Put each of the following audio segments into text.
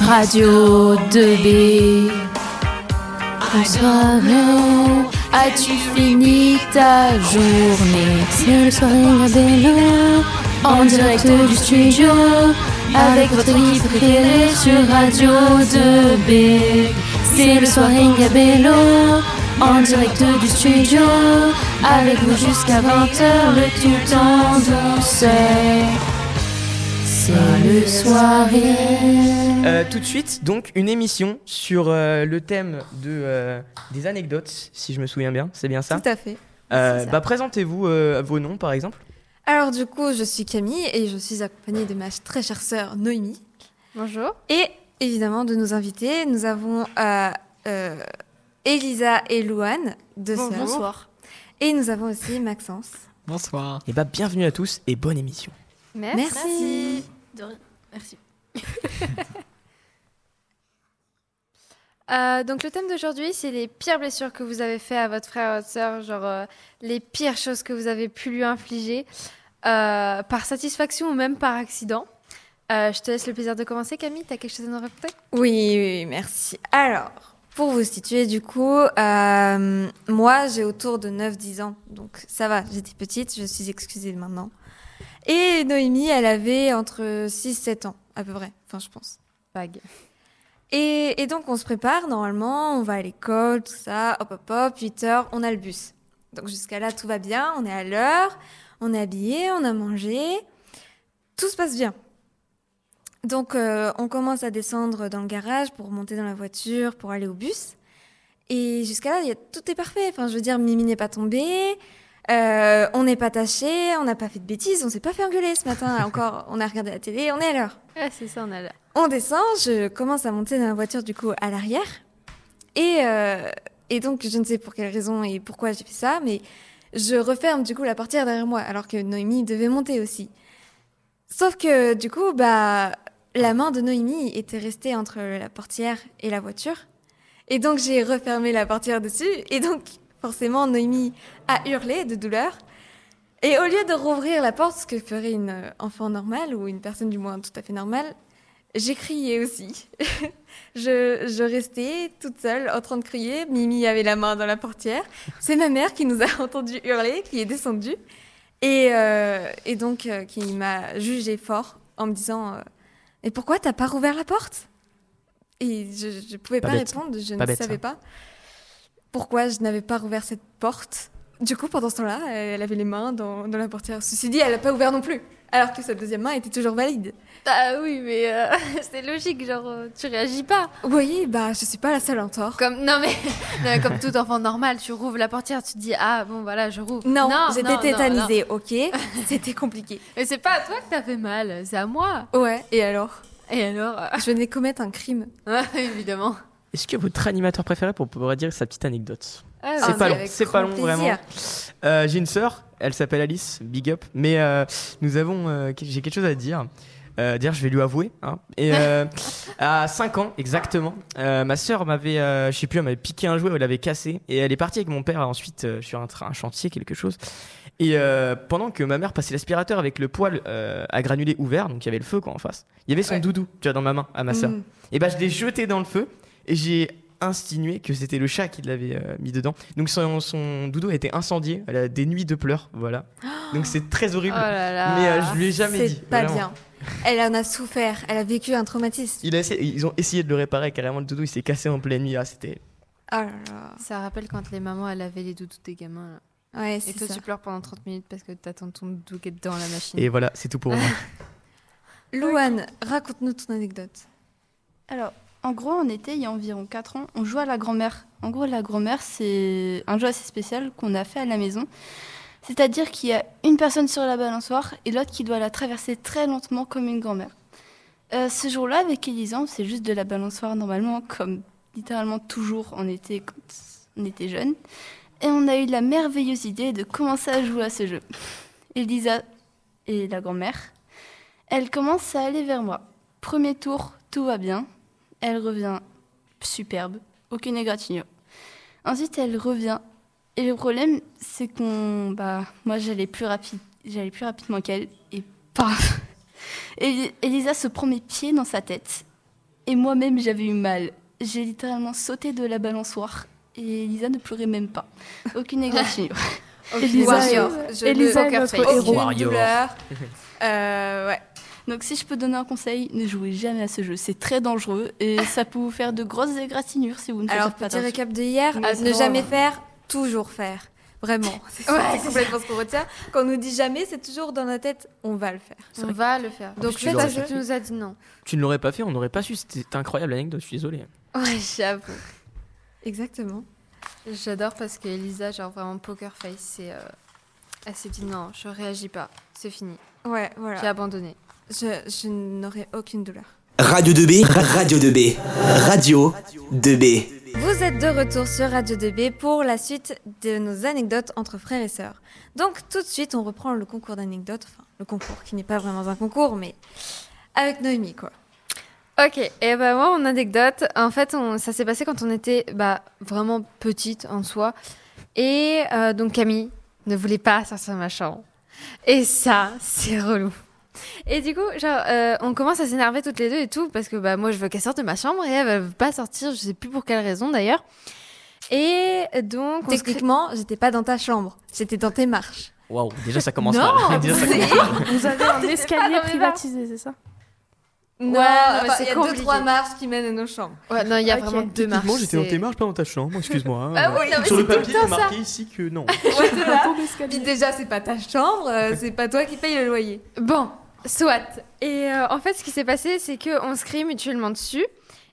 Radio 2B. Bonsoir, as-tu fini ta journée? C'est le soirée Gabello, en direct du studio, avec votre équipe préférée sur Radio 2B. C'est le soirée Gabello, en direct du studio, avec vous jusqu'à 20h, le tout en douceur. Le soirée. Euh, tout de suite, donc, une émission sur euh, le thème de, euh, des anecdotes, si je me souviens bien. C'est bien ça Tout à fait. Euh, bah, Présentez-vous euh, vos noms, par exemple. Alors du coup, je suis Camille et je suis accompagnée de ma très chère sœur Noémie. Bonjour. Et évidemment de nos invités, nous avons euh, euh, Elisa et Louane, deux sœurs. Bonsoir. Et nous avons aussi Maxence. Bonsoir. Et bah, bienvenue à tous et bonne émission. Merci. De rien. Merci. Euh, donc le thème d'aujourd'hui, c'est les pires blessures que vous avez fait à votre frère ou votre sœur, genre euh, les pires choses que vous avez pu lui infliger euh, par satisfaction ou même par accident. Euh, je te laisse le plaisir de commencer, Camille. T'as quelque chose à nous raconter Oui, oui, oui, merci. Alors, pour vous situer, du coup, euh, moi, j'ai autour de 9-10 ans. Donc, ça va, j'étais petite, je suis excusée maintenant. Et Noémie, elle avait entre 6-7 ans, à peu près. Enfin, je pense. Vague. Et, et donc, on se prépare, normalement, on va à l'école, tout ça, hop, hop, hop, 8 heures, on a le bus. Donc, jusqu'à là, tout va bien, on est à l'heure, on est habillé, on a mangé, tout se passe bien. Donc, euh, on commence à descendre dans le garage pour monter dans la voiture, pour aller au bus. Et jusqu'à là, il y a, tout est parfait. Enfin, je veux dire, Mimi n'est pas tombée, euh, on n'est pas taché, on n'a pas fait de bêtises, on s'est pas fait engueuler ce matin. Encore, on a regardé la télé, on est à l'heure. Ouais, c'est ça, on a là. On descend, je commence à monter dans la voiture du coup à l'arrière. Et, euh, et donc, je ne sais pour quelle raison et pourquoi j'ai fait ça, mais je referme du coup la portière derrière moi, alors que Noémie devait monter aussi. Sauf que du coup, bah, la main de Noémie était restée entre la portière et la voiture. Et donc, j'ai refermé la portière dessus. Et donc, forcément, Noémie a hurlé de douleur. Et au lieu de rouvrir la porte, ce que ferait une euh, enfant normale, ou une personne du moins tout à fait normale, j'ai crié aussi. je, je restais toute seule en train de crier. Mimi avait la main dans la portière. C'est ma mère qui nous a entendu hurler, qui est descendue. Et, euh, et donc, euh, qui m'a jugé fort en me disant euh, Mais pourquoi t'as pas rouvert la porte? Et je ne pouvais Pas répondre, je Pas ne bête, savais ça. pas pourquoi je n'avais pas rouvert cette porte. Du coup, pendant ce temps-là, elle avait les mains dans, dans la portière. Ceci dit, elle n'a pas ouvert non plus, alors que sa deuxième main était toujours valide. Ah oui, mais euh, c'est logique, genre euh, tu réagis pas. Oui, bah, je suis pas la seule en tort. Comme non mais, non, mais comme tout enfant normal, tu rouvres la portière, tu te dis ah bon voilà je rouvre. Non, non, j'étais non, tétanisée, ok? C'était compliqué. Mais c'est pas à toi que t'as fait mal, c'est à moi. Ouais, et alors? Et alors euh, Je venais commettre un crime. ouais, Évidemment. Est-ce que votre animateur préféré pour pouvoir dire sa petite anecdote Ah, C'est Ah, pas long, c'est pas long plaisir. vraiment. Euh, j'ai une sœur, elle s'appelle Alice, big up. Mais euh, nous avons, euh, j'ai quelque chose à dire. D'ailleurs, je vais lui avouer. hein. Et à 5 ans exactement, ma sœur m'avait, je sais plus, elle m'avait piqué un jouet, elle l'avait cassé, et elle est partie avec mon père ensuite sur un, chantier, quelque chose. Et euh, pendant que ma mère passait l'aspirateur avec le poil euh, à granulés ouvert, donc il y avait le feu quoi en face, il y avait son Ouais. doudou, tu vois, dans ma main, à ma sœur. Mm. Et bah je l'ai jeté dans le feu et j'ai insinué que c'était le chat qui l'avait euh, mis dedans. Donc son, son doudou a été incendié, elle a des nuits de pleurs, voilà. Donc c'est très horrible. Oh là là. Mais euh, je lui ai jamais C'est dit. pas vraiment. bien. Elle en a souffert, elle a vécu un traumatisme. Il a essayé- ils ont essayé de le réparer carrément le doudou, il s'est cassé en pleine nuit. Ah, c'était Oh là là. Ça rappelle quand les mamans elles avaient les doudous des gamins là. Ouais, Et c'est toi ça. tu pleures pendant 30 minutes parce que t'attends ton doudou qui est dans la machine. et voilà, c'est tout pour moi. Louane, raconte-nous ton anecdote. Alors, en gros, en été, il y a environ 4 ans, on joue à la grand-mère. En gros, la grand-mère, c'est un jeu assez spécial qu'on a fait à la maison. C'est-à-dire qu'il y a une personne sur la balançoire et l'autre qui doit la traverser très lentement comme une grand-mère. Euh, ce jour-là, avec Elisa, c'est juste de la balançoire normalement, comme littéralement toujours en été quand on était jeune. Et on a eu la merveilleuse idée de commencer à jouer à ce jeu. Elisa et la grand-mère, elle commence à aller vers moi. Premier tour, tout va bien. Elle revient superbe, aucune égratignure. Ensuite, elle revient. Et le problème, c'est qu'on. Bah, moi, j'allais plus, rapide, j'allais plus rapidement qu'elle. Et paf Et Elisa se prend mes pieds dans sa tête. et moi-même j'avais eu mal. J'ai littéralement sauté de la balançoire et Elisa ne pleurait même pas. Aucune égratignure. Elisa, Warrior. euh, Je Elisa ne- est notre aucune héros. Douleur. Euh, ouais. Donc si je peux donner un conseil, ne jouez jamais à ce jeu. C'est très dangereux et ça peut vous faire de grosses égratignures si vous ne faites Alors, pas petit attention. récap de hier, euh, ne jamais faire, toujours faire. Vraiment. C'est Ouais, complètement ce qu'on retient. Quand on nous dit jamais, c'est toujours dans notre tête, on va le faire. On va le faire. Donc, Donc, tu nous as dit non. Tu ne l'aurais pas fait, on n'aurait pas su. C'était incroyable l'anecdote, je suis désolé. Ouais, j'avoue. Exactement. J'adore parce que Elisa, genre vraiment poker face, c'est. euh, Elle s'est dit non, je réagis pas, c'est fini. Ouais, J'ai voilà. abandonné. Je, je n'aurai aucune douleur. Radio 2B, Radio 2B, Radio 2B. Vous êtes de retour sur Radio 2B pour la suite de nos anecdotes entre frères et sœurs. Donc tout de suite, on reprend le concours d'anecdotes, enfin le concours qui n'est pas vraiment un concours, mais avec Noémie quoi. Ok, et ben moi, mon anecdote, en fait, on- ça s'est passé quand on était bah, vraiment petite en soi. Et euh, donc Camille ne voulait pas sortir de ma chambre. Et ça, c'est relou. Et du coup, genre, euh, on commence à s'énerver toutes les deux et tout, parce que bah, moi, je veux qu'elle sorte de ma chambre et elle, elle veut pas sortir, je sais plus pour quelle raison d'ailleurs. Et donc, on Techniquement, j'étais pas dans ta chambre, j'étais dans tes marches. Waouh, déjà ça commence Non, mal. Déjà, ça c'est- commence mal. Vous avez un escalier privatisé, c'est ça Non, Ouais, non, c'est il y a deux trois marches qui mènent à nos chambres. Ouais, non, il y a Ok. vraiment deux marches. Techniquement, j'étais dans c'est- tes marches, pas dans ta chambre, excuse-moi. Ah oui, non, mais Sur le c'est papier, le temps il est marqué ici que non. Ton Puis déjà, c'est pas ta chambre, euh, c'est pas toi qui paye le loyer. Bon, soit. Et euh, en fait, ce qui s'est passé, c'est que on se crie mutuellement dessus.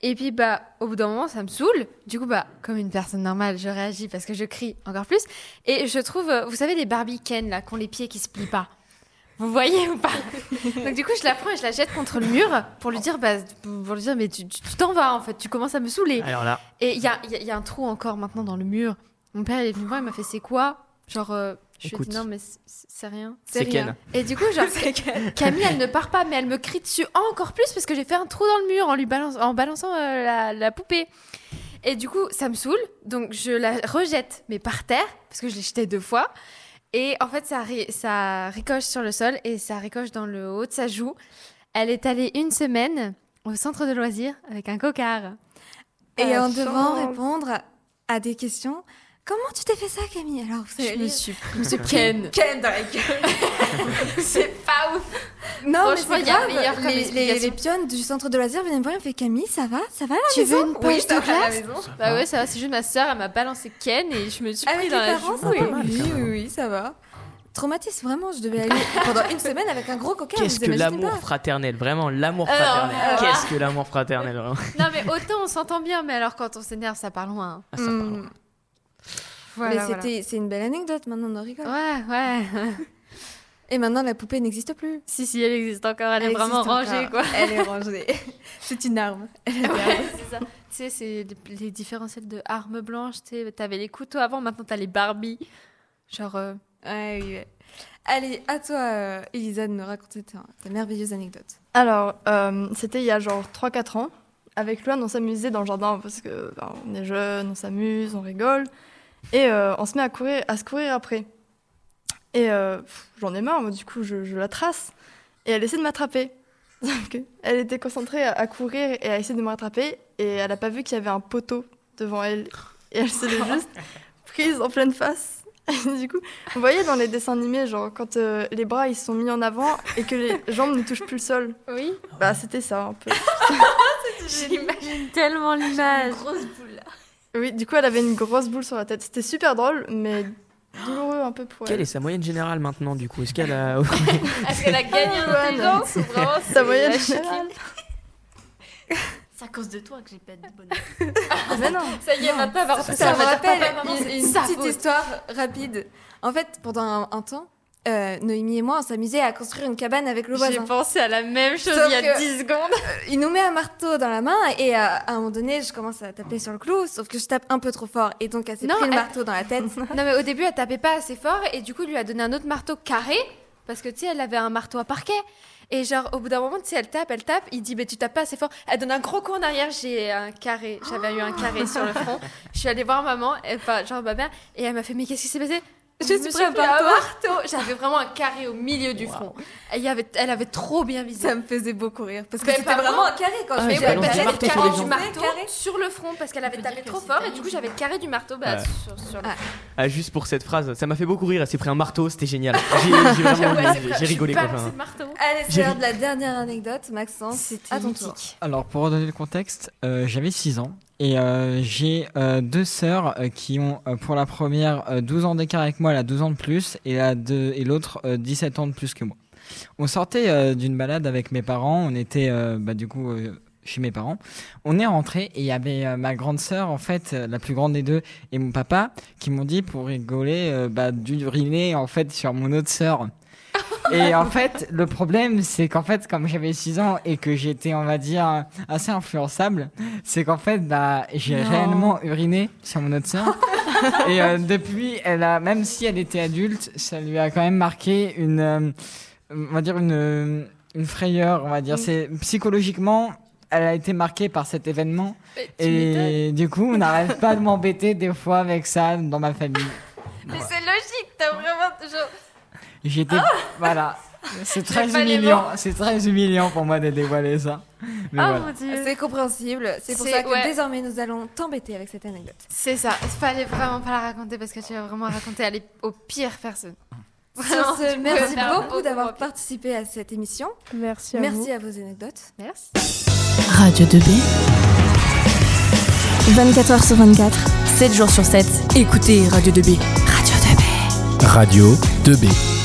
Et puis, bah, au bout d'un moment, ça me saoule. Du coup, bah, comme une personne normale, je réagis parce que je crie encore plus. Et je trouve, euh, vous savez, les Barbie Ken, là, qui ont les pieds qui se plient pas. Vous voyez ou pas? Donc, du coup, je la prends et je la jette contre le mur pour lui dire, bah, pour lui dire, mais tu t'en vas, en fait, tu commences à me saouler. Alors là, Et il y a, il y a- y a un trou encore maintenant dans le mur. Mon père, il est venu me voir, il m'a fait, c'est quoi? Genre, euh, je lui ai dit, non, mais c'est- rien. c'est rien. Ken. Et du coup, genre, Camille, elle ne part pas, mais elle me crie dessus encore plus parce que j'ai fait un trou dans le mur en lui balance- en balançant euh, la, la poupée. Et du coup, ça me saoule, donc je la rejette, mais par terre, parce que je l'ai jetée deux fois. Et en fait, ça, ri- ça ricoche sur le sol et ça ricoche dans le haut de sa joue. Elle est allée une semaine au centre de loisirs avec un cocard. Et Euh, en devant chance. répondre à des questions, comment tu t'es fait ça, Camille? Alors, vous savez Je me suis pris Ken. Ken dans la gueule. C'est pas ouf. Non, mais c'est il y a grave. meilleur comme les, les, les pionnes du centre de loisirs viennent me voir et me font Camille, ça va? Ça va la Tu maison? veux une Oui, de glace. Bah ouais, ça va, c'est juste ma soeur, elle m'a balancé Ken et je me suis Avec pris dans la parents, joue. Oui, oui, oui, ça va. Traumatisme, vraiment, je devais aller pendant une semaine avec un gros coquin. Qu'est-ce que l'amour fraternel, vraiment l'amour Alors, fraternel. alors. Qu'est-ce que l'amour fraternel, vraiment. Non mais autant on s'entend bien, mais alors quand on s'énerve, ça part loin. Ah, ça part Hmm. loin. Voilà, mais voilà. c'était, c'est une belle anecdote, maintenant on en rigole. Ouais, ouais. Et maintenant la poupée n'existe plus. si, si, elle existe encore, elle, est vraiment rangée, encore. quoi. Elle est rangée. c'est une arme. Ouais, c'est ça. Tu sais, c'est les, différentiels de armes blanches, tu sais, t'avais les couteaux avant, maintenant t'as les Barbie. Genre, euh, Ouais, oui, ouais. Allez, à toi, euh, Elisa, de nous raconter ta, ta merveilleuse anecdote. Alors, euh, c'était il y a genre 3-4 ans. Avec Luan, on s'amusait dans le jardin parce que ben, on est jeunes, on s'amuse, on rigole. Et euh, on se met à, courir, à se courir après. Et euh, j'en ai marre, moi, du coup, je, je la trace. Et elle essaie de m'attraper. Elle était concentrée à, à courir et à essayer de me rattraper. Et elle n'a pas vu qu'il y avait un poteau devant elle. Et elle s'est juste prise en pleine face. Et du coup, vous voyez dans les dessins animés, genre quand euh, les bras ils sont mis en avant et que les jambes ne touchent plus le sol. oui, Bah, c'était ça un peu. j'imagine tellement l'image. Oui, du coup, elle avait une grosse boule sur la tête. C'était super drôle, mais douloureux un peu pour Quelle elle. est sa moyenne générale maintenant, du coup? Est-ce qu'elle a. Est-ce qu'elle a gagné en Ouais, intelligence ou vraiment Sa moyenne générale. C'est à cause de toi que j'ai pas de bonne Ah, mais non. Ça y est, maintenant, elle va Ça, repousser, me rappelle une, petite histoire rapide. En fait, pendant un, un temps, euh, Noémie et moi, on s'amusait à construire une cabane avec le J'ai voisin. pensé à la même chose Sauf il y a que- 10 secondes. Il nous met un marteau dans la main et euh, à un moment donné, je commence à taper sur le clou, sauf que je tape un peu trop fort et donc elle s'est pris le elle- marteau dans la tête. Non, mais au début, elle tapait pas assez fort et du coup, il lui a donné un autre marteau carré parce que tu sais, elle avait un marteau à parquet. Et genre, au bout d'un moment, tu sais, elle tape, elle tape, il dit, mais tu tapes pas assez fort. Elle donne un gros coup en arrière, j'ai un carré, j'avais eu un carré sur le front. Je suis allée voir maman, et- enfin, genre ma mère, et elle m'a fait, mais qu'est-ce qui s'est passé? Je suis pris un marteau. J'avais vraiment un carré au milieu du front. Et il y avait, elle avait trop bien visé. Ça me faisait beaucoup rire parce que c'était pas vraiment un carré quand Ah, je faisais marteau le sur carré du marteau. sur le front parce qu'elle avait tapé trop fort et du coup j'avais le carré du marteau bah, Ouais. sur, sur le Ah. Ah, juste pour cette phrase, ça m'a fait beaucoup rire. Elle s'est pris un marteau, c'était génial. J'ai Ouais, rigolé quoi. enfin. Allez, c'est l'heure de la dernière anecdote, Maxence. C'était à ton tour. Alors, pour redonner le contexte, euh, j'avais 6 ans et euh, j'ai euh, deux sœurs euh, qui ont, euh, pour la première, euh, 12 ans d'écart avec moi, elle a 12 ans de plus, et la l'autre, euh, 17 ans de plus que moi. On sortait euh, d'une balade avec mes parents, on était euh, bah, du coup euh, chez mes parents. On est rentré et il y avait euh, ma grande sœur, en fait, euh, la plus grande des deux, et mon papa, qui m'ont dit pour rigoler euh, bah, d'uriner en fait sur mon autre sœur. Et en fait, le problème, c'est qu'en fait, comme j'avais 6 ans et que j'étais, on va dire, assez influençable, c'est qu'en fait, bah, j'ai réellement uriné sur mon autre sœur. et euh, depuis, elle a, même si elle était adulte, ça lui a quand même marqué une, euh, on va dire une, une frayeur, on va dire. Mm. C'est psychologiquement, elle a été marquée par cet événement. Et du coup, on n'arrête pas de m'embêter des fois avec ça dans ma famille. Mais c'est logique, t'as vraiment toujours. J'étais, voilà. C'est très humiliant. C'est très humiliant pour moi de dévoiler ça. Mais oh voilà. mon dieu. C'est compréhensible. C'est pour ça que ouais. désormais nous allons t'embêter avec cette anecdote. C'est ça, il fallait vraiment pas la raconter parce que tu vas vraiment raconter à les- aux pires personnes. Sur Vraiment, ce, merci beaucoup d'avoir participé à cette émission. Merci à Merci vous. à vos anecdotes. Merci. Radio 2B. 24h sur 24, 7 jours sur 7. Écoutez Radio 2B. Radio 2B. Radio 2B.